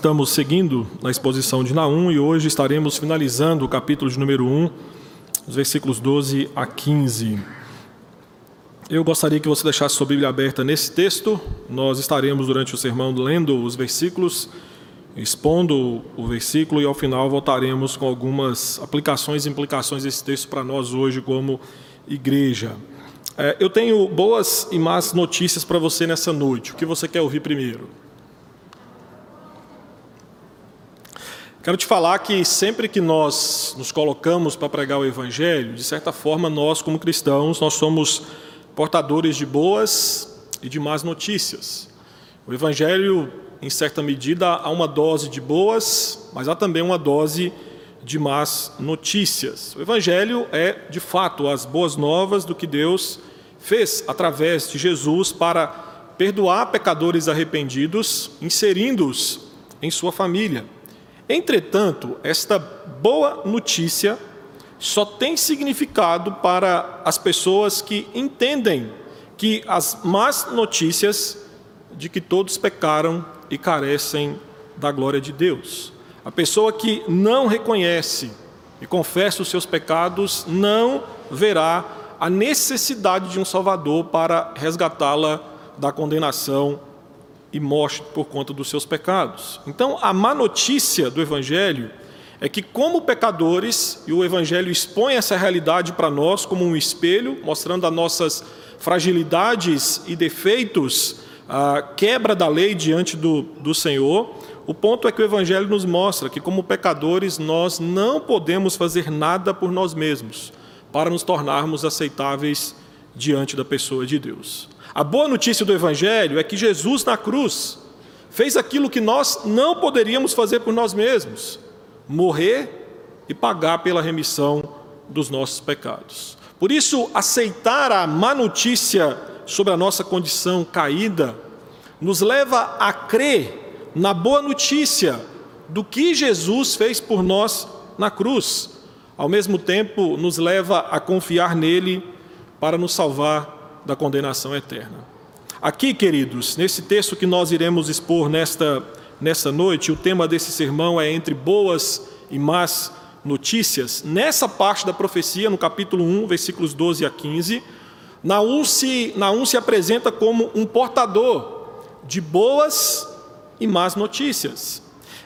estamos seguindo na exposição de Naum e hoje estaremos finalizando o capítulo de número 1, os versículos 12 a 15. Eu gostaria que você deixasse sua Bíblia aberta nesse texto. Nós estaremos durante o sermão lendo os versículos, expondo o versículo e ao final voltaremos com algumas aplicações e implicações desse texto para nós hoje como igreja. É, eu tenho boas e más notícias para você nessa noite. O que você quer ouvir primeiro? Quero te falar que sempre que nós nos colocamos para pregar o Evangelho, de certa forma, nós, como cristãos, nós somos portadores de boas e de más notícias. O Evangelho, em certa medida, há uma dose de boas, mas há também uma dose de más notícias. O Evangelho é, de fato, as boas novas do que Deus fez através de Jesus para perdoar pecadores arrependidos, inserindo-os em sua família. Entretanto, esta boa notícia só tem significado para as pessoas que entendem que as más notícias de que todos pecaram e carecem da glória de Deus. A pessoa que não reconhece e confessa os seus pecados não verá a necessidade de um Salvador para resgatá-la da condenação e morte por conta dos seus pecados. Então, a má notícia do Evangelho é que, como pecadores, e o Evangelho expõe essa realidade para nós como um espelho, mostrando as nossas fragilidades e defeitos, a quebra da lei diante do, do Senhor. O ponto é que o Evangelho nos mostra que, como pecadores, nós não podemos fazer nada por nós mesmos para nos tornarmos aceitáveis diante da pessoa de Deus. A boa notícia do Evangelho é que Jesus na cruz fez aquilo que nós não poderíamos fazer por nós mesmos: morrer e pagar pela remissão dos nossos pecados. Por isso, aceitar a má notícia sobre a nossa condição caída nos leva a crer na boa notícia do que Jesus fez por nós na cruz. Ao mesmo tempo, nos leva a confiar nele para nos salvar da condenação eterna. Aqui, queridos, nesse texto que nós iremos expor nesta, nesta noite, o tema desse sermão é entre boas e más notícias. Nessa parte da profecia, no capítulo 1, versículos 12 a 15, Naum se, Naum se apresenta como um portador de boas e más notícias.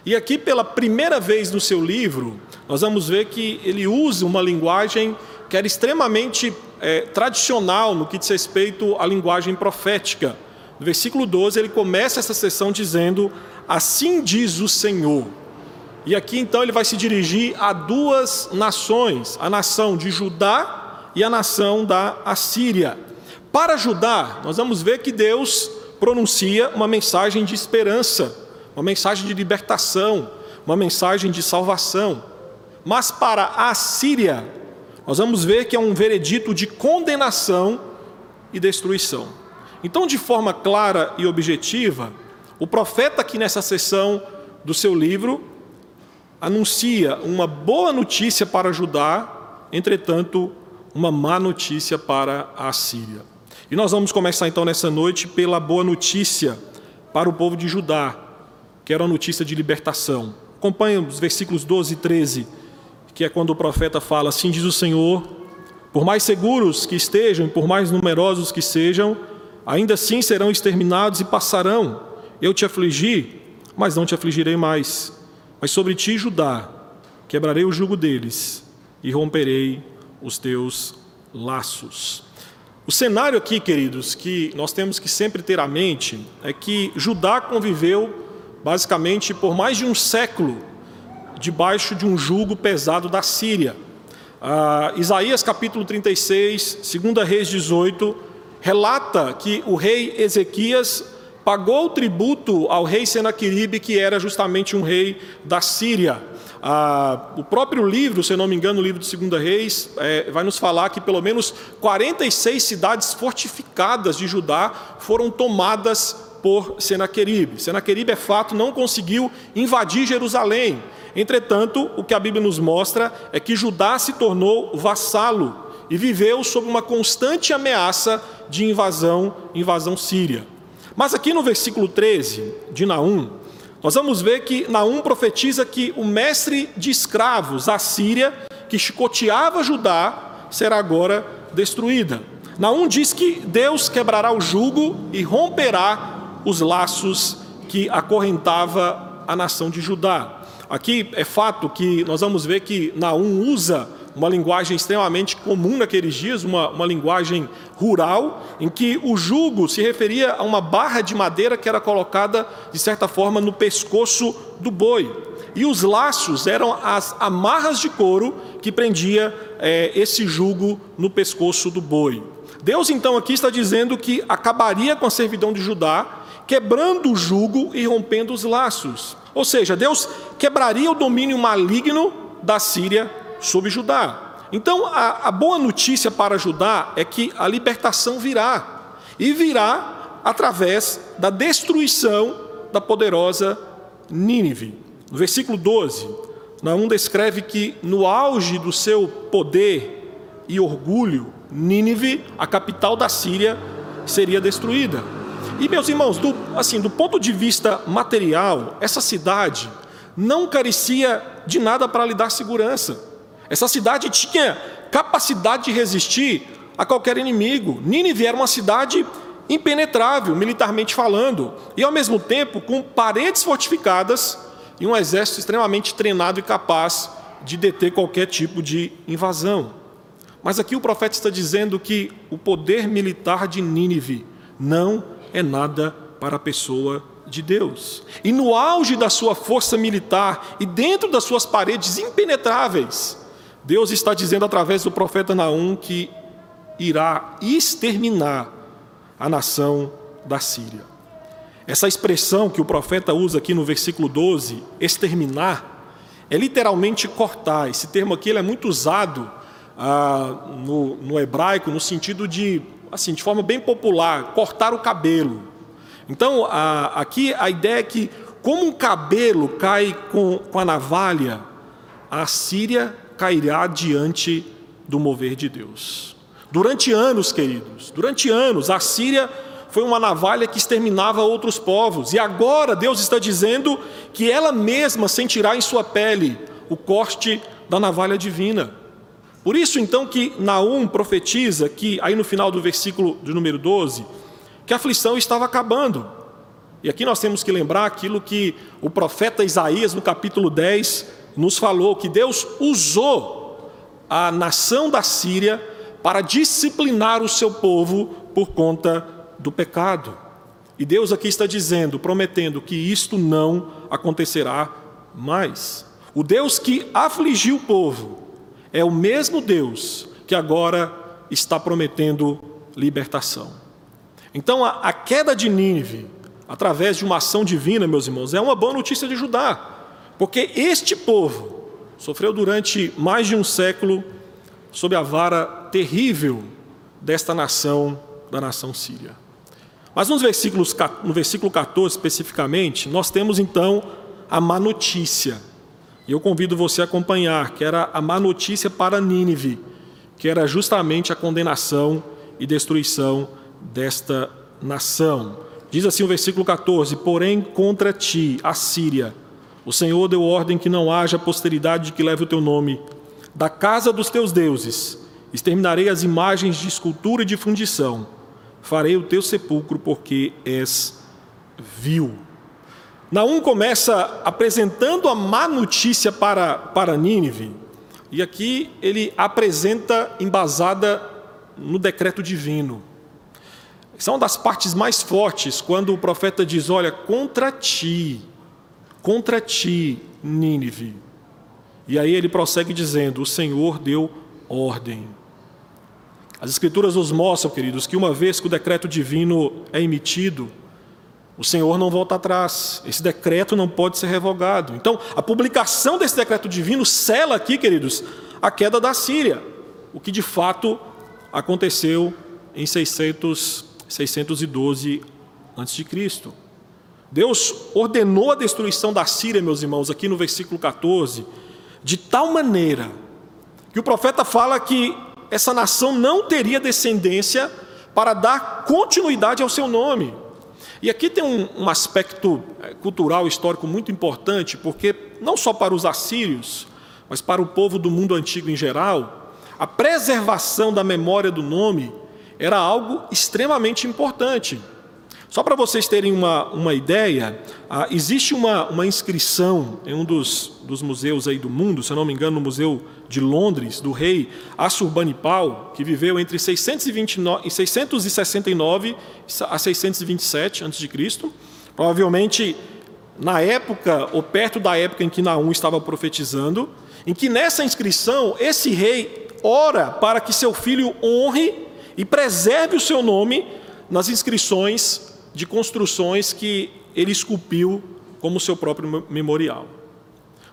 E aqui, pela primeira vez no seu livro, nós vamos ver que ele usa uma linguagem que era extremamente é, tradicional no que diz respeito à linguagem profética. No versículo 12, ele começa essa sessão dizendo: Assim diz o Senhor. E aqui então ele vai se dirigir a duas nações, a nação de Judá e a nação da Assíria. Para Judá, nós vamos ver que Deus pronuncia uma mensagem de esperança, uma mensagem de libertação, uma mensagem de salvação. Mas para a Assíria, nós vamos ver que é um veredito de condenação e destruição. Então, de forma clara e objetiva, o profeta aqui nessa sessão do seu livro anuncia uma boa notícia para Judá, entretanto, uma má notícia para a Síria. E nós vamos começar então nessa noite pela boa notícia para o povo de Judá, que era a notícia de libertação. Acompanhe os versículos 12 e 13 que é quando o profeta fala: Assim diz o Senhor, por mais seguros que estejam, por mais numerosos que sejam, ainda assim serão exterminados e passarão. Eu te afligi, mas não te afligirei mais. Mas sobre ti, Judá, quebrarei o jugo deles e romperei os teus laços. O cenário aqui, queridos, que nós temos que sempre ter à mente é que Judá conviveu basicamente por mais de um século debaixo de um jugo pesado da Síria. Ah, Isaías capítulo 36, 2 Reis 18, relata que o rei Ezequias pagou tributo ao rei Senaqueribe, que era justamente um rei da Síria. Ah, o próprio livro, se não me engano, o livro de 2 Reis, é, vai nos falar que pelo menos 46 cidades fortificadas de Judá foram tomadas por Senaqueribe. Senaqueribe, é fato, não conseguiu invadir Jerusalém, Entretanto, o que a Bíblia nos mostra é que Judá se tornou vassalo e viveu sob uma constante ameaça de invasão, invasão síria. Mas aqui no versículo 13 de Naum, nós vamos ver que Naum profetiza que o mestre de escravos, a Síria, que chicoteava Judá, será agora destruída. Naum diz que Deus quebrará o jugo e romperá os laços que acorrentava a nação de Judá. Aqui é fato que nós vamos ver que Naum usa uma linguagem extremamente comum naqueles dias, uma, uma linguagem rural, em que o jugo se referia a uma barra de madeira que era colocada, de certa forma, no pescoço do boi. E os laços eram as amarras de couro que prendia é, esse jugo no pescoço do boi. Deus então aqui está dizendo que acabaria com a servidão de Judá, quebrando o jugo e rompendo os laços. Ou seja, Deus quebraria o domínio maligno da Síria sobre Judá. Então, a, a boa notícia para Judá é que a libertação virá, e virá através da destruição da poderosa Nínive. No versículo 12, Naum descreve que no auge do seu poder e orgulho, Nínive, a capital da Síria, seria destruída. E meus irmãos, do, assim, do ponto de vista material, essa cidade não carecia de nada para lhe dar segurança. Essa cidade tinha capacidade de resistir a qualquer inimigo. Nínive era uma cidade impenetrável, militarmente falando, e ao mesmo tempo com paredes fortificadas e um exército extremamente treinado e capaz de deter qualquer tipo de invasão. Mas aqui o profeta está dizendo que o poder militar de Nínive não é nada para a pessoa de Deus. E no auge da sua força militar e dentro das suas paredes impenetráveis, Deus está dizendo através do profeta Naum que irá exterminar a nação da Síria. Essa expressão que o profeta usa aqui no versículo 12, exterminar, é literalmente cortar. Esse termo aqui é muito usado ah, no, no hebraico no sentido de, assim, de forma bem popular, cortar o cabelo. Então, a, aqui a ideia é que, como um cabelo cai com, com a navalha, a Síria cairá diante do mover de Deus. Durante anos, queridos, durante anos, a Síria foi uma navalha que exterminava outros povos, e agora Deus está dizendo que ela mesma sentirá em sua pele o corte da navalha divina. Por isso, então, que Naum profetiza que, aí no final do versículo de número 12, que a aflição estava acabando. E aqui nós temos que lembrar aquilo que o profeta Isaías, no capítulo 10, nos falou que Deus usou a nação da Síria para disciplinar o seu povo por conta do pecado. E Deus aqui está dizendo, prometendo que isto não acontecerá mais. O Deus que afligiu o povo é o mesmo Deus que agora está prometendo libertação. Então, a, a queda de Nínive, através de uma ação divina, meus irmãos, é uma boa notícia de Judá. Porque este povo sofreu durante mais de um século sob a vara terrível desta nação, da nação síria. Mas nos versículos, no versículo 14 especificamente, nós temos então a má notícia. E eu convido você a acompanhar, que era a má notícia para Nínive, que era justamente a condenação e destruição desta nação. Diz assim o versículo 14: Porém, contra ti, a Síria, o Senhor deu ordem que não haja posteridade que leve o teu nome. Da casa dos teus deuses exterminarei as imagens de escultura e de fundição. Farei o teu sepulcro porque és vil. Naum começa apresentando a má notícia para, para Nínive, e aqui ele apresenta embasada no decreto divino. São das partes mais fortes, quando o profeta diz: Olha, contra ti contra ti, Nínive. E aí ele prossegue dizendo: O Senhor deu ordem. As Escrituras nos mostram, queridos, que uma vez que o decreto divino é emitido, o Senhor não volta atrás. Esse decreto não pode ser revogado. Então, a publicação desse decreto divino sela aqui, queridos, a queda da Síria, o que de fato aconteceu em 600, 612 a.C. Deus ordenou a destruição da Síria, meus irmãos, aqui no versículo 14, de tal maneira que o profeta fala que essa nação não teria descendência para dar continuidade ao seu nome. E aqui tem um, um aspecto eh, cultural, histórico muito importante, porque não só para os assírios, mas para o povo do mundo antigo em geral, a preservação da memória do nome era algo extremamente importante. Só para vocês terem uma, uma ideia, ah, existe uma, uma inscrição em um dos, dos museus aí do mundo, se eu não me engano, no Museu de Londres, do rei Assurbanipal, que viveu entre 629, 669 a 627 a.C. Provavelmente na época, ou perto da época em que Naum estava profetizando, em que nessa inscrição esse rei ora para que seu filho honre e preserve o seu nome nas inscrições de construções que ele esculpiu como seu próprio memorial.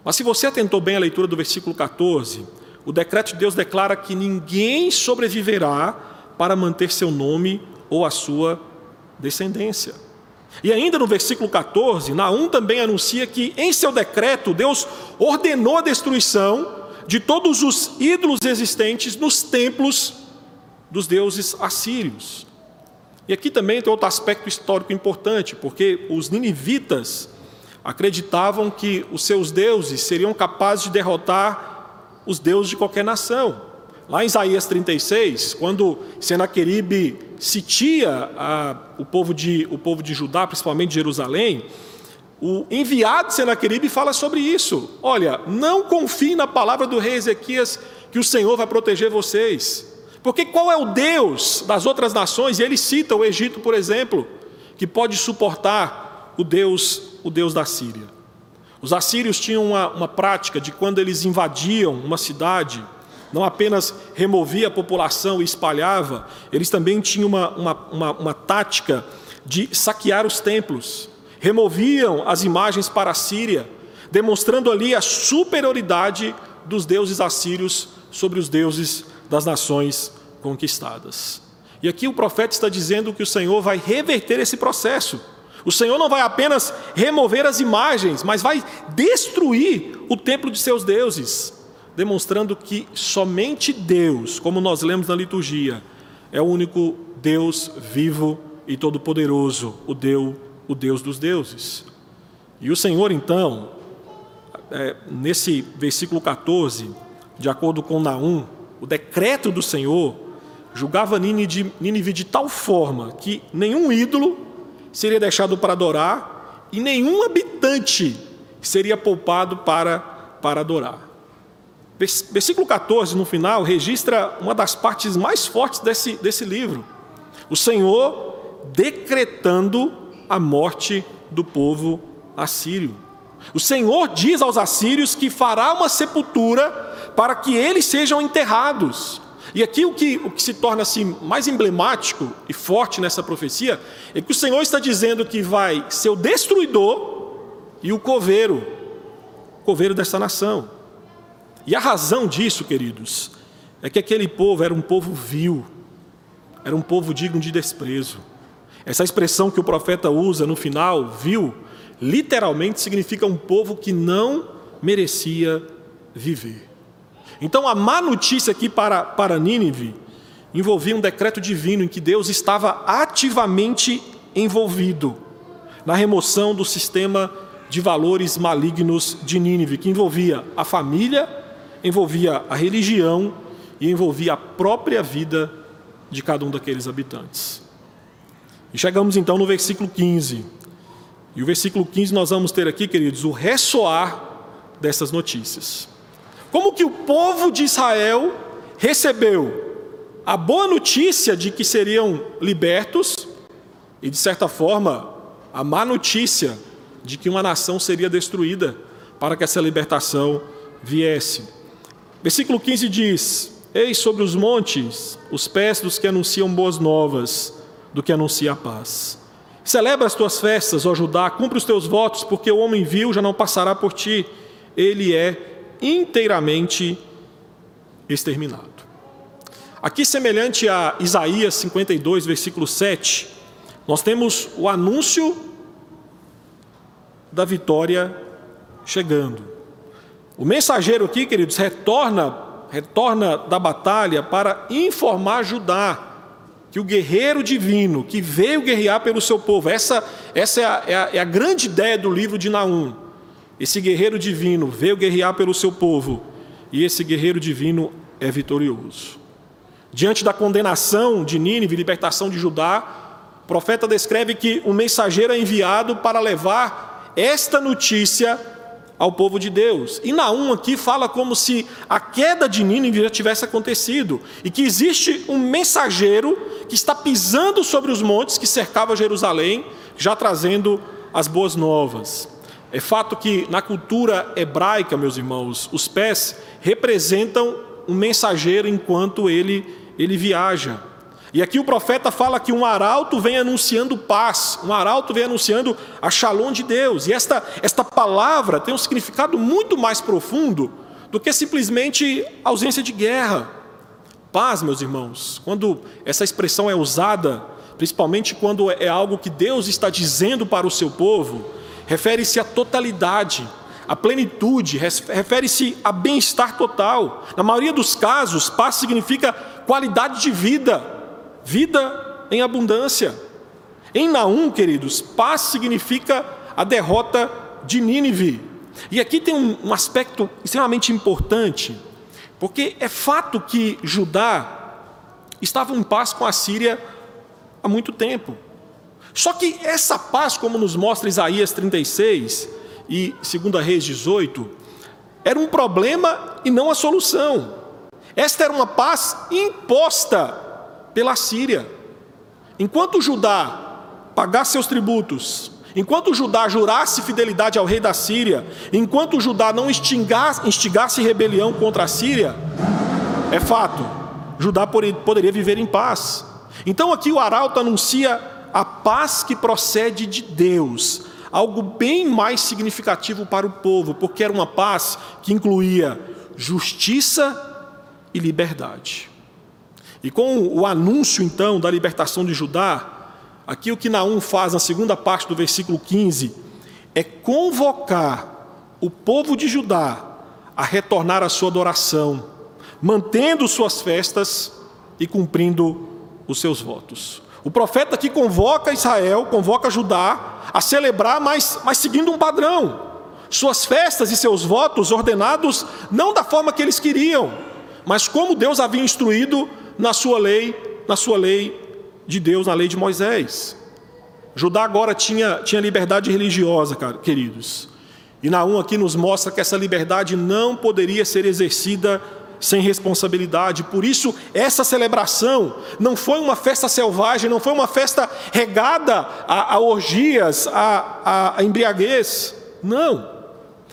Mas se você atentou bem à leitura do versículo 14, o decreto de Deus declara que ninguém sobreviverá para manter seu nome ou a sua descendência. E ainda no versículo 14, Naum também anuncia que em seu decreto Deus ordenou a destruição de todos os ídolos existentes nos templos dos deuses assírios. E aqui também tem outro aspecto histórico importante, porque os ninivitas acreditavam que os seus deuses seriam capazes de derrotar os deuses de qualquer nação. Lá em Isaías 36, quando Senaqueribe sitia a, o, povo de, o povo de Judá, principalmente Jerusalém, o enviado de Senaqueribe fala sobre isso. Olha, não confie na palavra do rei Ezequias que o Senhor vai proteger vocês. Porque qual é o Deus das outras nações? E ele cita o Egito, por exemplo, que pode suportar o Deus, o Deus da Síria. Os assírios tinham uma, uma prática de quando eles invadiam uma cidade, não apenas removia a população e espalhava, eles também tinham uma, uma, uma, uma tática de saquear os templos, removiam as imagens para a Síria, demonstrando ali a superioridade dos deuses assírios sobre os deuses das nações conquistadas. E aqui o profeta está dizendo que o Senhor vai reverter esse processo. O Senhor não vai apenas remover as imagens, mas vai destruir o templo de seus deuses, demonstrando que somente Deus, como nós lemos na liturgia, é o único Deus vivo e todo-poderoso, o Deus, o Deus dos deuses. E o Senhor, então, é, nesse versículo 14, de acordo com Naum, o decreto do Senhor julgava Nínive de tal forma que nenhum ídolo seria deixado para adorar e nenhum habitante seria poupado para, para adorar. Versículo 14, no final, registra uma das partes mais fortes desse, desse livro. O Senhor decretando a morte do povo assírio. O Senhor diz aos assírios que fará uma sepultura para que eles sejam enterrados. E aqui o que, o que se torna assim, mais emblemático e forte nessa profecia é que o Senhor está dizendo que vai ser o destruidor e o coveiro, coveiro dessa nação. E a razão disso, queridos, é que aquele povo era um povo vil, era um povo digno de desprezo. Essa expressão que o profeta usa no final, vil, literalmente significa um povo que não merecia viver. Então, a má notícia aqui para, para Nínive envolvia um decreto divino em que Deus estava ativamente envolvido na remoção do sistema de valores malignos de Nínive, que envolvia a família, envolvia a religião e envolvia a própria vida de cada um daqueles habitantes. E chegamos então no versículo 15. E o versículo 15 nós vamos ter aqui, queridos, o ressoar dessas notícias. Como que o povo de Israel recebeu a boa notícia de que seriam libertos e, de certa forma, a má notícia de que uma nação seria destruída para que essa libertação viesse. Versículo 15 diz: Eis sobre os montes os pés dos que anunciam boas novas, do que anuncia a paz. Celebra as tuas festas, ó Judá, cumpre os teus votos, porque o homem vil já não passará por ti, ele é inteiramente exterminado. Aqui, semelhante a Isaías 52, versículo 7, nós temos o anúncio da vitória chegando. O mensageiro aqui, queridos, retorna, retorna da batalha para informar Judá que o guerreiro divino que veio guerrear pelo seu povo, essa, essa é, a, é, a, é a grande ideia do livro de Naum. Esse guerreiro divino veio guerrear pelo seu povo e esse guerreiro divino é vitorioso. Diante da condenação de Nínive, libertação de Judá, o profeta descreve que um mensageiro é enviado para levar esta notícia ao povo de Deus. E Naum aqui fala como se a queda de Nínive já tivesse acontecido e que existe um mensageiro que está pisando sobre os montes que cercavam Jerusalém, já trazendo as boas novas. É fato que na cultura hebraica, meus irmãos, os pés representam um mensageiro enquanto ele ele viaja. E aqui o profeta fala que um arauto vem anunciando paz, um arauto vem anunciando a shalom de Deus. E esta, esta palavra tem um significado muito mais profundo do que simplesmente ausência de guerra. Paz, meus irmãos, quando essa expressão é usada, principalmente quando é algo que Deus está dizendo para o seu povo, refere-se à totalidade, à plenitude, refere-se a bem-estar total. Na maioria dos casos, paz significa qualidade de vida vida em abundância. Em Naum, queridos, paz significa a derrota de Nínive. E aqui tem um, aspecto extremamente importante, porque é fato que Judá estava em paz com a Síria há muito tempo. Só que essa paz, como nos mostra Isaías 36 e 2 Reis 18, era um problema e não a solução. Esta era uma paz imposta pela Síria. Enquanto Judá pagasse seus tributos, enquanto Judá jurasse fidelidade ao rei da Síria, enquanto Judá não instigasse, instigasse rebelião contra a Síria, é fato, Judá poderia viver em paz. Então aqui o arauto anuncia a paz que procede de Deus, algo bem mais significativo para o povo, porque era uma paz que incluía justiça e liberdade. E com o anúncio então da libertação de Judá, aqui o que Naum faz na segunda parte do versículo 15 é convocar o povo de Judá a retornar à sua adoração, mantendo suas festas e cumprindo os seus votos. O profeta aqui convoca Israel, convoca Judá a celebrar, mas, mas seguindo um padrão. Suas festas e seus votos ordenados não da forma que eles queriam, mas como Deus havia instruído na sua lei, na sua lei de Deus, na lei de Moisés. Judá agora tinha, tinha liberdade religiosa, queridos. E Naum aqui nos mostra que essa liberdade não poderia ser exercida sem responsabilidade. Por isso, essa celebração não foi uma festa selvagem, não foi uma festa regada a, a orgias, a, a, a embriaguez. Não.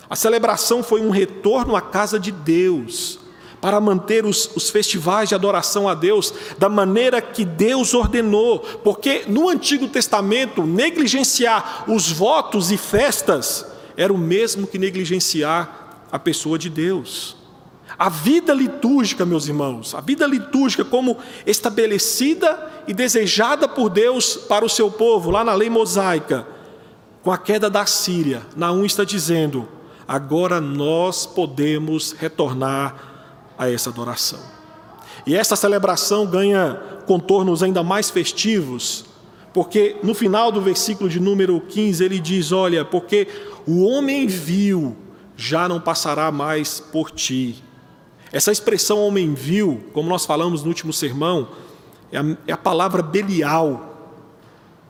A celebração foi um retorno à casa de Deus, para manter os, os, festivais de adoração a Deus da maneira que Deus ordenou, porque no Antigo Testamento, negligenciar os votos e festas era o mesmo que negligenciar a pessoa de Deus. A vida litúrgica, meus irmãos, a vida litúrgica como estabelecida e desejada por Deus para o seu povo, lá na lei mosaica, com a queda da Síria, Naum está dizendo: agora nós podemos retornar a essa adoração. E essa celebração ganha contornos ainda mais festivos, porque no final do versículo de número 15 ele diz: Olha, porque o homem vil já não passará mais por ti. Essa expressão homem vil, como nós falamos no último sermão, é a, é a palavra Belial.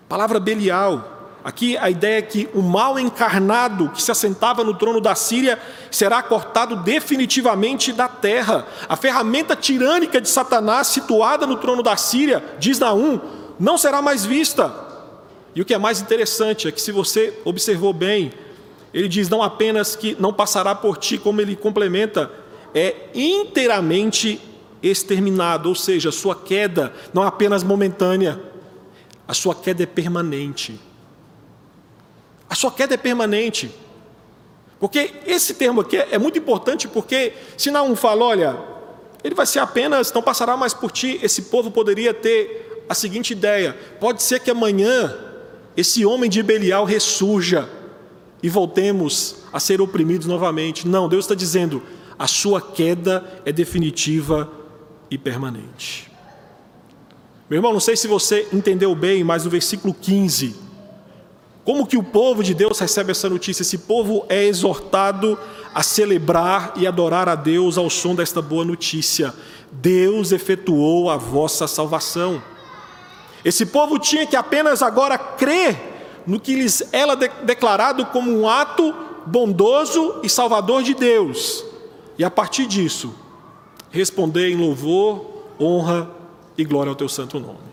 Palavra Belial Aqui a ideia é que o mal encarnado que se assentava no trono da Síria será cortado definitivamente da terra. A ferramenta tirânica de Satanás situada no trono da Síria, diz Naum, não será mais vista. E o que é mais interessante é que, se você observou bem, ele diz não apenas que não passará por ti, como ele complementa, é inteiramente exterminado, ou seja, a sua queda não é apenas momentânea, a sua queda é permanente. A sua queda é permanente. Porque esse termo aqui é muito importante, porque se não fala, olha, ele vai ser apenas, não passará mais por ti, esse povo poderia ter a seguinte ideia: pode ser que amanhã esse homem de Belial ressurja e voltemos a ser oprimidos novamente. Não, Deus está dizendo: a sua queda é definitiva e permanente. Meu irmão, não sei se você entendeu bem, mas no versículo 15, como que o povo de Deus recebe essa notícia? Esse povo é exortado a celebrar e adorar a Deus ao som desta boa notícia. Deus efetuou a vossa salvação. Esse povo tinha que apenas agora crer no que lhes era declarado como um ato bondoso e salvador de Deus. E a partir disso, responder em louvor, honra e glória ao teu santo nome.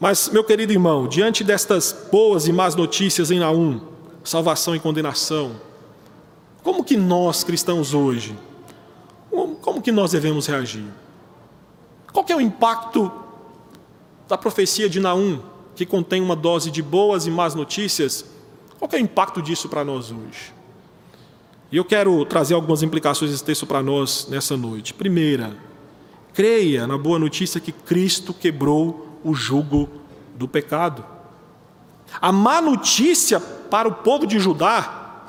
Mas, meu querido irmão, diante destas boas e más notícias em Naum, salvação e condenação, como que nós cristãos hoje, como que nós devemos reagir? Qual é o impacto da profecia de Naum, que contém uma dose de boas e más notícias? Qual é o impacto disso para nós hoje? E eu quero trazer algumas implicações desse texto para nós nessa noite. Primeira, creia na boa notícia que Cristo quebrou o jugo do pecado. A má notícia para o povo de Judá,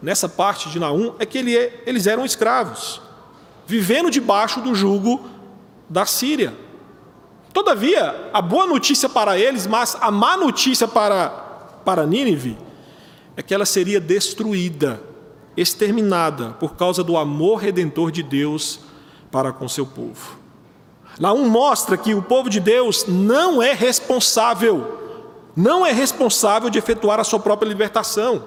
nessa parte de Naum, é que eles eram escravos, vivendo debaixo do jugo da Síria. Todavia, a boa notícia para eles, mas a má notícia para, para Nínive, é que ela seria destruída exterminada por causa do amor redentor de Deus para com seu povo. Naum mostra que o povo de Deus não é responsável, não é responsável de efetuar a sua própria libertação.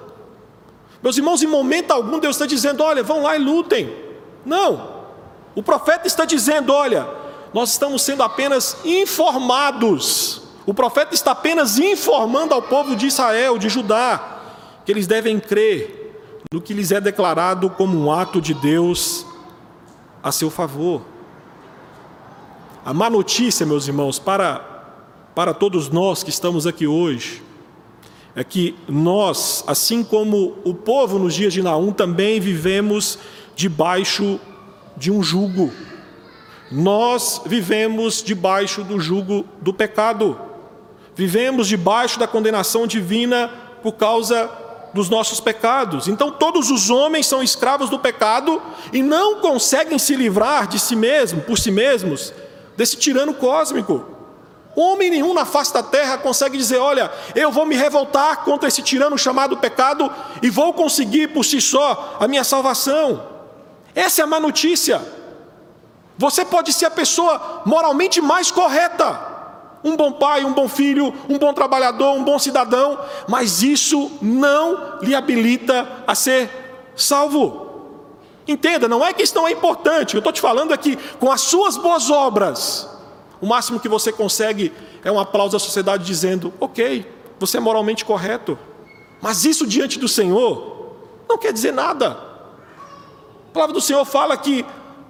Meus irmãos, em momento algum Deus está dizendo: olha, vão lá e lutem. Não. O profeta está dizendo: olha, nós estamos sendo apenas informados. O profeta está apenas informando ao povo de Israel, de Judá, que eles devem crer no que lhes é declarado como um ato de Deus a seu favor. A má notícia, meus irmãos, para, para todos nós que estamos aqui hoje, é que nós, assim como o povo nos dias de Naum, também vivemos debaixo de um jugo. Nós vivemos debaixo do jugo do pecado. Vivemos debaixo da condenação divina por causa dos nossos pecados. Então todos os homens são escravos do pecado e não conseguem se livrar de si mesmo, por si mesmos, desse tirano cósmico. Homem nenhum na face da terra consegue dizer: Olha, eu vou me revoltar contra esse tirano chamado pecado e vou conseguir por si só a minha salvação. Essa é a má notícia. Você pode ser a pessoa moralmente mais correta, um bom pai, um bom filho, um bom trabalhador, um bom cidadão, mas isso não lhe habilita a ser salvo. Entenda, não é que isso não é importante, eu estou te falando aqui, com as suas boas obras, o máximo que você consegue é um aplauso da sociedade dizendo: ok, você é moralmente correto, mas isso diante do Senhor não quer dizer nada. A palavra do Senhor fala que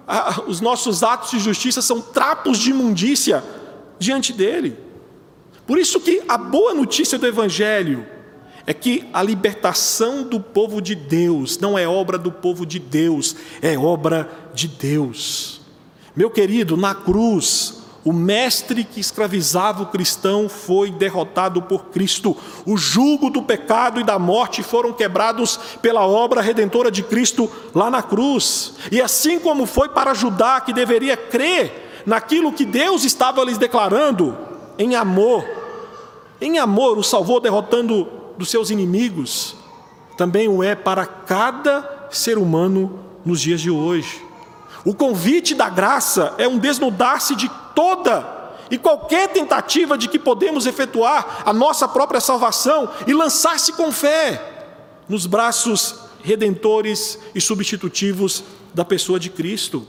ah, os nossos atos de justiça são trapos de imundícia diante dele. Por isso que a boa notícia do evangelho é que a libertação do povo de Deus não é obra do povo de Deus, é obra de Deus. Meu querido, na cruz, o mestre que escravizava o cristão foi derrotado por Cristo. O jugo do pecado e da morte foram quebrados pela obra redentora de Cristo lá na cruz. E assim como foi para Judá, que deveria crer naquilo que Deus estava lhes declarando, em amor. Em amor, o salvou derrotando dos seus inimigos. Também o é para cada ser humano nos dias de hoje. O convite da graça é um desnudar-se de toda e qualquer tentativa de que podemos efetuar a nossa própria salvação e lançar-se com fé nos braços redentores e substitutivos da pessoa de Cristo.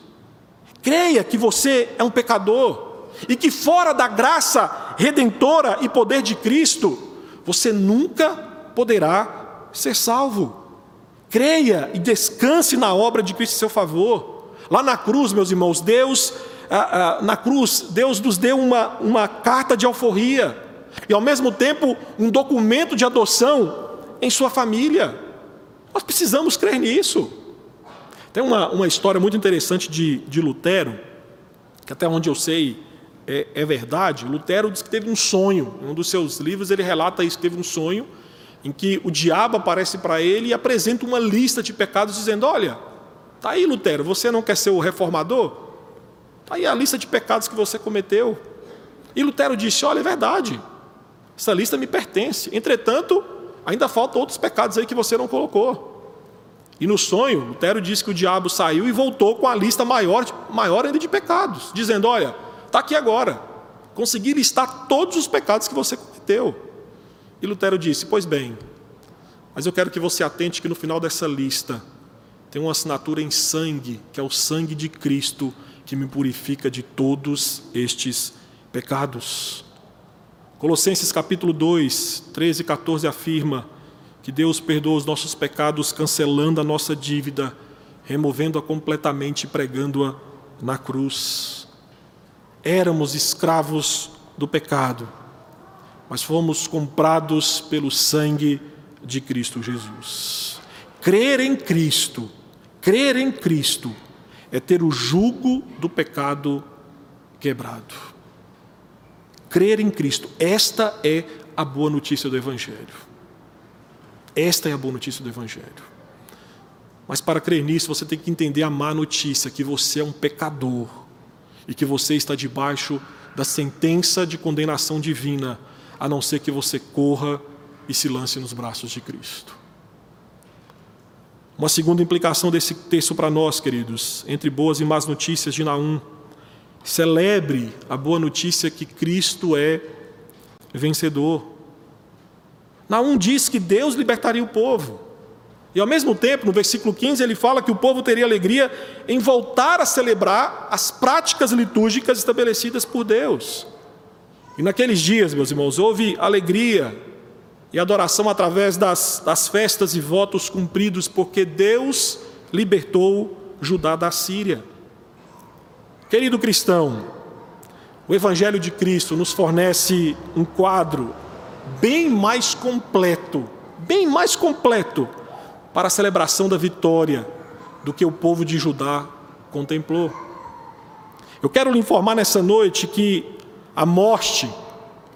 Creia que você é um pecador e que fora da graça redentora e poder de Cristo, você nunca poderá ser salvo. Creia e descanse na obra de Cristo em seu favor. Lá na cruz, meus irmãos, Deus, na cruz, Deus nos deu uma, uma carta de alforria e ao mesmo tempo um documento de adoção em sua família. Nós precisamos crer nisso. Tem uma, uma história muito interessante de, de Lutero, que até onde eu sei é, é, verdade. Lutero diz que teve um sonho. Em um dos seus livros ele relata isso, teve um sonho em que o diabo aparece para ele e apresenta uma lista de pecados, dizendo: Olha, tá aí, Lutero, você não quer ser o reformador? Tá aí a lista de pecados que você cometeu. E Lutero disse: Olha, é verdade, essa lista me pertence. Entretanto, ainda faltam outros pecados aí que você não colocou. E no sonho, Lutero disse que o diabo saiu e voltou com a lista maior, maior ainda de pecados, dizendo: Olha, está aqui agora, consegui listar todos os pecados que você cometeu. E Lutero disse: Pois bem, mas eu quero que você atente que no final dessa lista tem uma assinatura em sangue, que é o sangue de Cristo, que me purifica de todos estes pecados. Colossenses capítulo 2, 13 e 14 afirma que Deus perdoa os nossos pecados, cancelando a nossa dívida, removendo-a completamente e pregando-a na cruz. Éramos escravos do pecado, mas fomos comprados pelo sangue de Cristo Jesus. Crer em Cristo, crer em Cristo, é ter o jugo do pecado quebrado. Crer em Cristo, esta é a boa notícia do Evangelho. Esta é a boa notícia do Evangelho. Mas para crer nisso, você tem que entender a má notícia: que você é um pecador e que você está debaixo da sentença de condenação divina, a não ser que você corra e se lance nos braços de Cristo. Uma segunda implicação desse texto para nós, queridos, entre boas e más notícias de Naum. Celebre a boa notícia que Cristo é vencedor. Naum diz que Deus libertaria o povo. E ao mesmo tempo, no versículo 15, ele fala que o povo teria alegria em voltar a celebrar as práticas litúrgicas estabelecidas por Deus. E naqueles dias, meus irmãos, houve alegria e adoração através das, das festas e votos cumpridos, porque Deus libertou Judá da Síria. Querido cristão, o Evangelho de Cristo nos fornece um quadro bem mais completo, bem mais completo para a celebração da vitória do que o povo de Judá contemplou. Eu quero lhe informar nessa noite que a morte,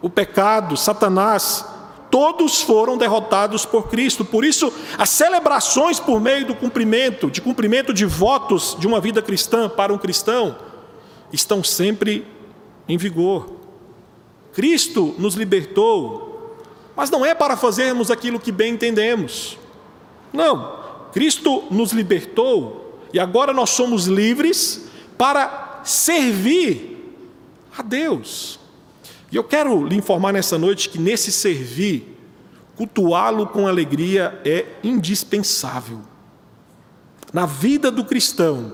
o pecado, Satanás, todos foram derrotados por Cristo. Por isso, as celebrações por meio do cumprimento, de cumprimento de votos de uma vida cristã para um cristão, estão sempre em vigor. Cristo nos libertou mas não é para fazermos aquilo que bem entendemos. Não. Cristo nos libertou e agora nós somos livres para servir a Deus. E eu quero lhe informar nessa noite que nesse servir, cultuá-lo com alegria é indispensável. Na vida do cristão,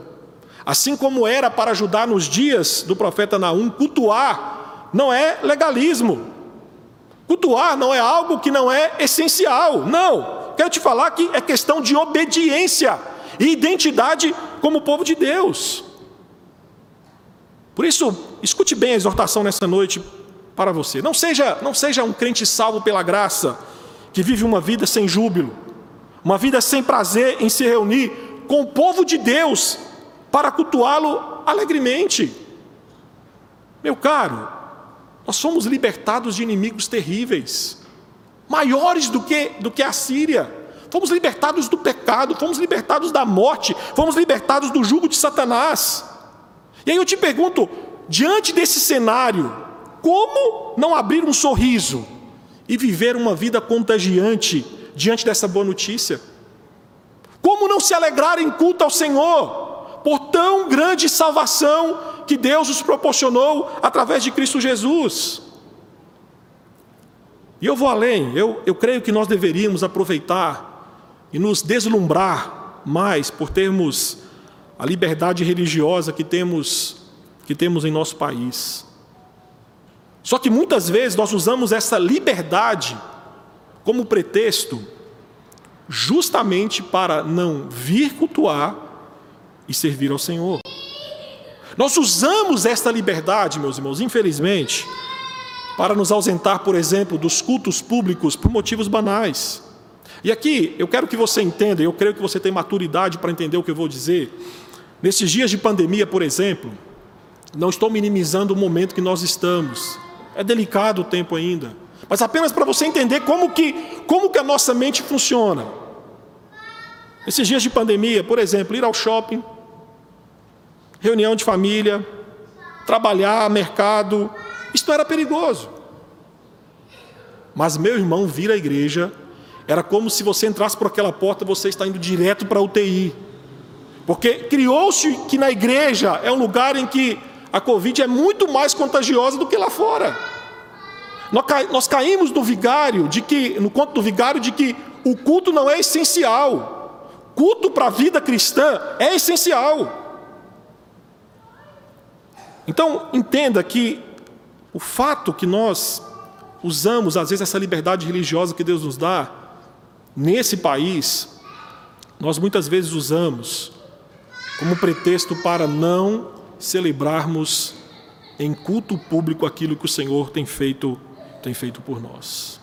assim como era para ajudar nos dias do profeta Naum, cultuar não é legalismo, Cultuar não é algo que não é essencial, não. Quero te falar que é questão de obediência e identidade como povo de Deus. Por isso, escute bem a exortação nessa noite para você. Não seja, não seja um crente salvo pela graça, que vive uma vida sem júbilo, uma vida sem prazer em se reunir com o povo de Deus para cultuá-lo alegremente. Meu caro, nós fomos libertados de inimigos terríveis, maiores do que, do que a Síria. Fomos libertados do pecado, fomos libertados da morte, fomos libertados do jugo de Satanás. E aí eu te pergunto, diante desse cenário, como não abrir um sorriso e viver uma vida contagiante diante dessa boa notícia? Como não se alegrar em culto ao Senhor por tão grande salvação que Deus nos proporcionou através de Cristo Jesus. E eu vou além, eu, eu creio que nós deveríamos aproveitar e nos deslumbrar mais por termos a liberdade religiosa que temos, que temos em nosso país. Só que muitas vezes nós usamos essa liberdade como pretexto justamente para não vir cultuar e servir ao Senhor. Nós usamos esta liberdade, meus irmãos, infelizmente, para nos ausentar, por exemplo, dos cultos públicos por motivos banais. E aqui eu quero que você entenda, eu creio que você tem maturidade para entender o que eu vou dizer. Nesses dias de pandemia, por exemplo, não estou minimizando o momento que nós estamos. É delicado o tempo ainda, mas apenas para você entender como que, como que a nossa mente funciona. Nesses dias de pandemia, por exemplo, ir ao shopping, reunião de família, trabalhar, mercado, Isso era perigoso. Mas meu irmão vir à igreja era como se você entrasse por aquela porta, você está indo direto para a UTI. Porque criou-se que na igreja é um lugar em que a Covid é muito mais contagiosa do que lá fora. Nós caímos no vigário, de que, no conto do vigário, de que o culto não é essencial. Culto para a vida cristã é essencial. Então, entenda que o fato que nós usamos, às vezes, essa liberdade religiosa que Deus nos dá, nesse país, nós muitas vezes usamos como pretexto para não celebrarmos em culto público aquilo que o Senhor tem feito, tem feito por nós.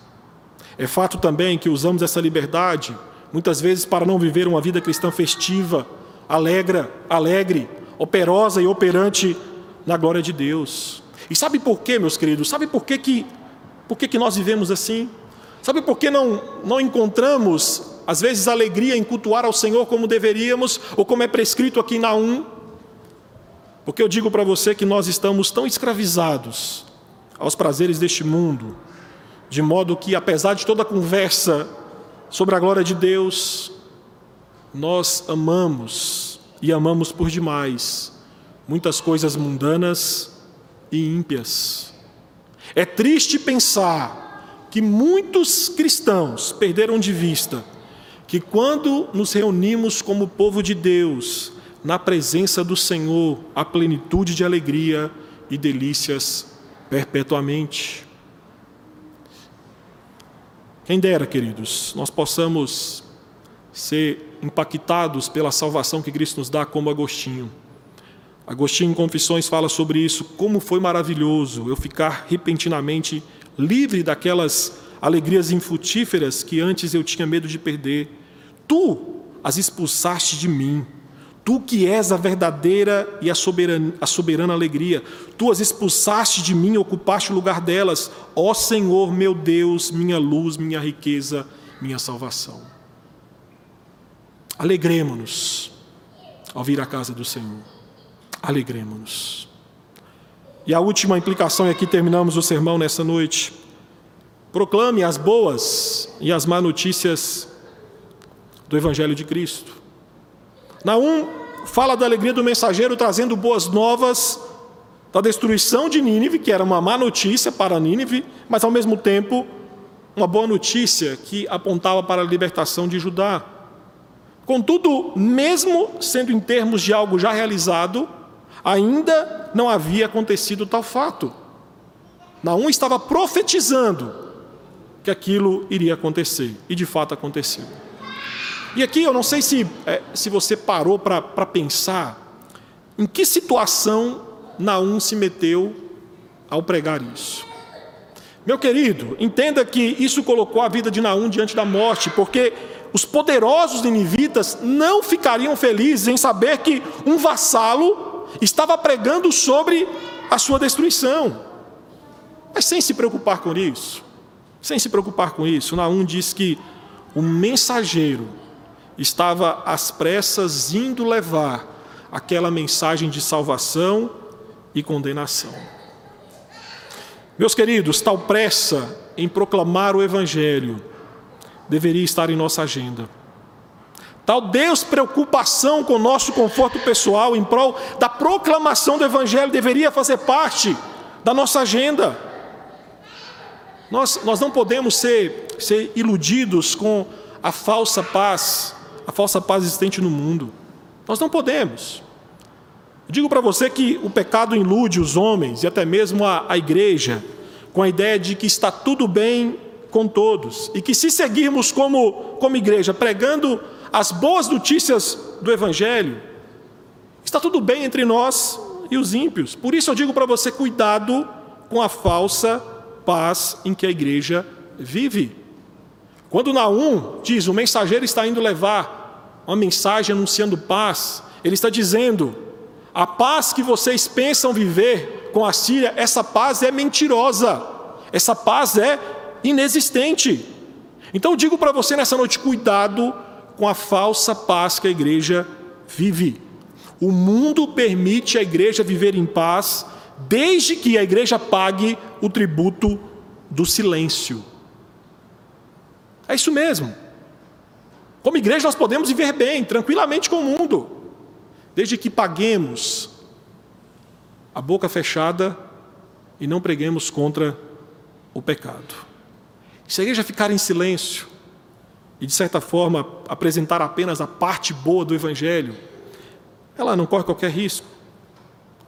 É fato também que usamos essa liberdade muitas vezes para não viver uma vida cristã festiva, alegre, alegre, operosa e operante na glória de Deus. E sabe por quê, meus queridos? Sabe por quê que, por quê que nós vivemos assim? Sabe por que não, não encontramos, às vezes, alegria em cultuar ao Senhor como deveríamos, ou como é prescrito aqui na 1? Porque eu digo para você que nós estamos tão escravizados aos prazeres deste mundo, de modo que, apesar de toda a conversa sobre a glória de Deus, nós amamos e amamos por demais muitas coisas mundanas e ímpias. É triste pensar que muitos cristãos perderam de vista que quando nos reunimos como povo de Deus, na presença do Senhor, há plenitude de alegria e delícias perpetuamente. Quem dera, queridos, nós possamos ser impactados pela salvação que Cristo nos dá como Agostinho Agostinho em Confissões fala sobre isso, como foi maravilhoso eu ficar repentinamente livre daquelas alegrias infrutíferas que antes eu tinha medo de perder. Tu as expulsaste de mim. Tu que és a verdadeira e a soberana, a soberana alegria, tu as expulsaste de mim e ocupaste o lugar delas, ó Senhor meu Deus, minha luz, minha riqueza, minha salvação. Alegremos-nos ao vir à casa do Senhor alegremos-nos. E a última implicação, e aqui terminamos o sermão nessa noite. Proclame as boas e as más notícias do Evangelho de Cristo. Naum fala da alegria do mensageiro trazendo boas novas da destruição de Nínive, que era uma má notícia para Nínive, mas ao mesmo tempo uma boa notícia que apontava para a libertação de Judá. Contudo, mesmo sendo em termos de algo já realizado, Ainda não havia acontecido tal fato. Naum estava profetizando que aquilo iria acontecer, e de fato aconteceu. E aqui eu não sei se, é, se você parou para pensar em que situação Naum se meteu ao pregar isso. Meu querido, entenda que isso colocou a vida de Naum diante da morte, porque os poderosos ninivitas não ficariam felizes em saber que um vassalo estava pregando sobre a sua destruição. Mas sem se preocupar com isso, sem se preocupar com isso, Naum diz que o mensageiro estava às pressas indo levar aquela mensagem de salvação e condenação. Meus queridos, tal pressa em proclamar o Evangelho deveria estar em nossa agenda. Tal Deus preocupação com o nosso conforto pessoal em prol da proclamação do Evangelho deveria fazer parte da nossa agenda. Nós, nós não podemos ser, ser iludidos com a falsa paz, a falsa paz existente no mundo. Nós não podemos. Digo para você que o pecado ilude os homens e até mesmo a, a igreja com a ideia de que está tudo bem com todos e que se seguirmos como, como igreja pregando as boas notícias do Evangelho, está tudo bem entre nós e os ímpios. Por isso eu digo para você: cuidado com a falsa paz em que a igreja vive. Quando Naum diz o mensageiro está indo levar uma mensagem anunciando paz, ele está dizendo: a paz que vocês pensam viver com a Síria, essa paz é mentirosa, essa paz é inexistente. Então eu digo para você nessa noite: cuidado com a falsa paz que a igreja vive. O mundo permite a igreja viver em paz desde que a igreja pague o tributo do silêncio. É isso mesmo. Como igreja, nós podemos viver bem, tranquilamente com o mundo, desde que paguemos a boca fechada e não preguemos contra o pecado. Se a igreja ficar em silêncio e, de certa forma, apresentar apenas a parte boa do Evangelho, ela não corre qualquer risco.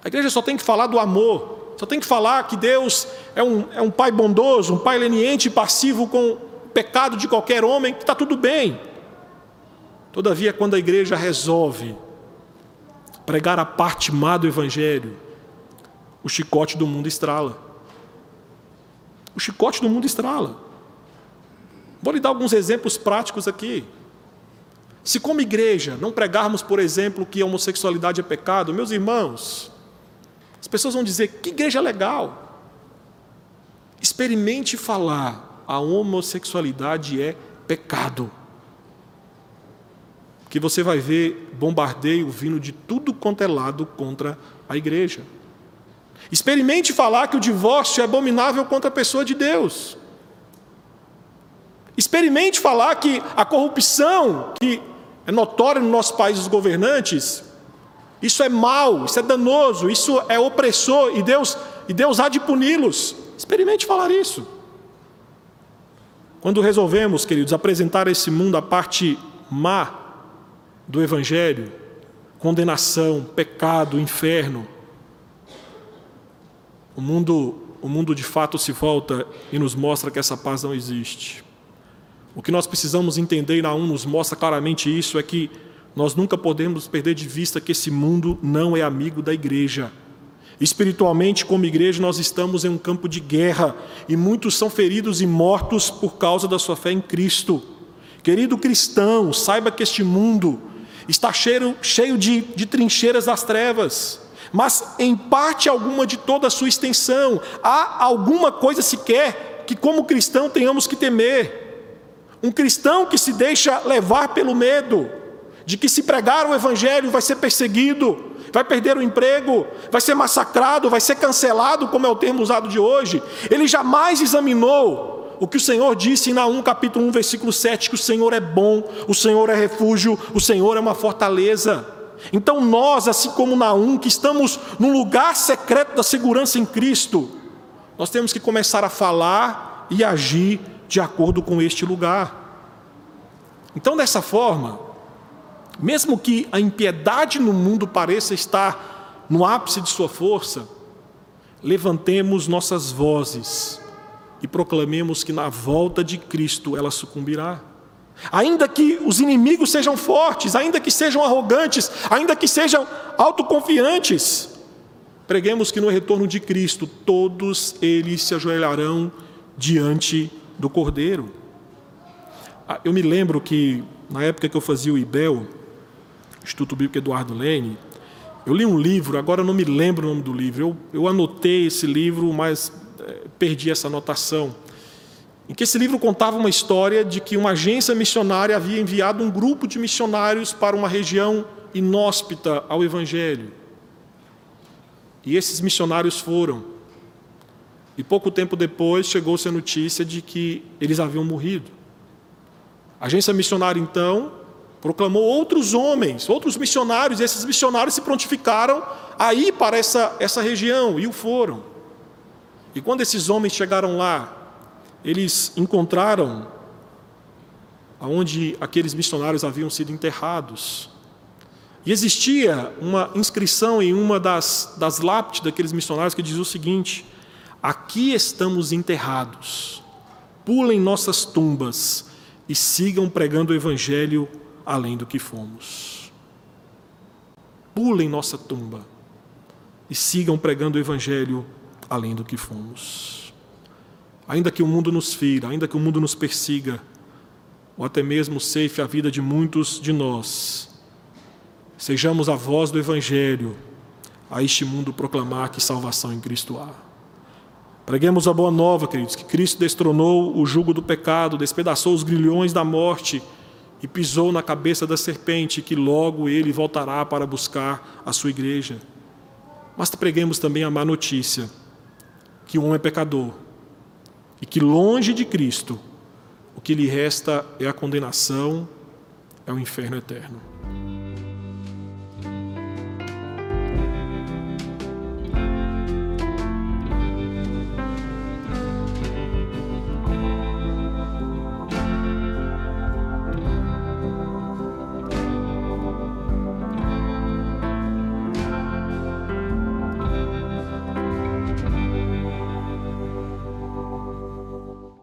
A igreja só tem que falar do amor, só tem que falar que Deus é um, é um pai bondoso, um pai leniente e passivo com o pecado de qualquer homem, que está tudo bem. Todavia, quando a igreja resolve pregar a parte má do Evangelho, o chicote do mundo estrala. O chicote do mundo estrala. Vou lhe dar alguns exemplos práticos aqui. Se, como igreja, não pregarmos, por exemplo, que a homossexualidade é pecado, meus irmãos, as pessoas vão dizer: que igreja legal. Experimente falar: a homossexualidade é pecado que você vai ver bombardeio vindo de tudo quanto é lado contra a igreja. Experimente falar que o divórcio é abominável contra a pessoa de Deus. Experimente falar que a corrupção, que é notória no nosso país dos governantes, isso é mal, isso é danoso, isso é opressor e Deus, e Deus há de puni-los. Experimente falar isso. Quando resolvemos, queridos, apresentar a esse mundo a parte má do Evangelho, condenação, pecado, inferno, o mundo, o mundo de fato se volta e nos mostra que essa paz não existe. O que nós precisamos entender, e Naum nos mostra claramente isso, é que nós nunca podemos perder de vista que esse mundo não é amigo da igreja. Espiritualmente, como igreja, nós estamos em um campo de guerra e muitos são feridos e mortos por causa da sua fé em Cristo. Querido cristão, saiba que este mundo está cheio, cheio de, de trincheiras das trevas, mas em parte alguma de toda a sua extensão, há alguma coisa sequer que, como cristão, tenhamos que temer. Um cristão que se deixa levar pelo medo de que, se pregar o Evangelho, vai ser perseguido, vai perder o emprego, vai ser massacrado, vai ser cancelado, como é o termo usado de hoje, ele jamais examinou o que o Senhor disse em Naum capítulo 1, versículo 7, que o Senhor é bom, o Senhor é refúgio, o Senhor é uma fortaleza. Então nós, assim como Naum, que estamos no lugar secreto da segurança em Cristo, nós temos que começar a falar e agir de acordo com este lugar. Então, dessa forma, mesmo que a impiedade no mundo pareça estar no ápice de sua força, levantemos nossas vozes e proclamemos que na volta de Cristo ela sucumbirá. Ainda que os inimigos sejam fortes, ainda que sejam arrogantes, ainda que sejam autoconfiantes, preguemos que no retorno de Cristo todos eles se ajoelharão diante do Cordeiro. Ah, eu me lembro que na época que eu fazia o IBEL, Instituto Bíblico Eduardo Lene, eu li um livro, agora eu não me lembro o nome do livro, eu, eu anotei esse livro, mas perdi essa anotação, em que esse livro contava uma história de que uma agência missionária havia enviado um grupo de missionários para uma região inóspita ao Evangelho. E esses missionários foram. E pouco tempo depois chegou-se a notícia de que eles haviam morrido. A agência missionária, então, proclamou outros homens, outros missionários, e esses missionários se prontificaram a ir para essa, essa região, e o foram. E quando esses homens chegaram lá, eles encontraram aonde aqueles missionários haviam sido enterrados. E existia uma inscrição em uma das, das lápides daqueles missionários que dizia o seguinte: Aqui estamos enterrados, pulem nossas tumbas e sigam pregando o Evangelho além do que fomos. Pulem nossa tumba e sigam pregando o Evangelho além do que fomos. Ainda que o mundo nos fira, ainda que o mundo nos persiga, ou até mesmo ceife a vida de muitos de nós, sejamos a voz do Evangelho a este mundo proclamar que salvação em Cristo há. Preguemos a boa nova, queridos, que Cristo destronou o jugo do pecado, despedaçou os grilhões da morte e pisou na cabeça da serpente, que logo ele voltará para buscar a sua igreja. mas preguemos também a má notícia que o homem é pecador e que longe de Cristo o que lhe resta é a condenação, é o inferno eterno.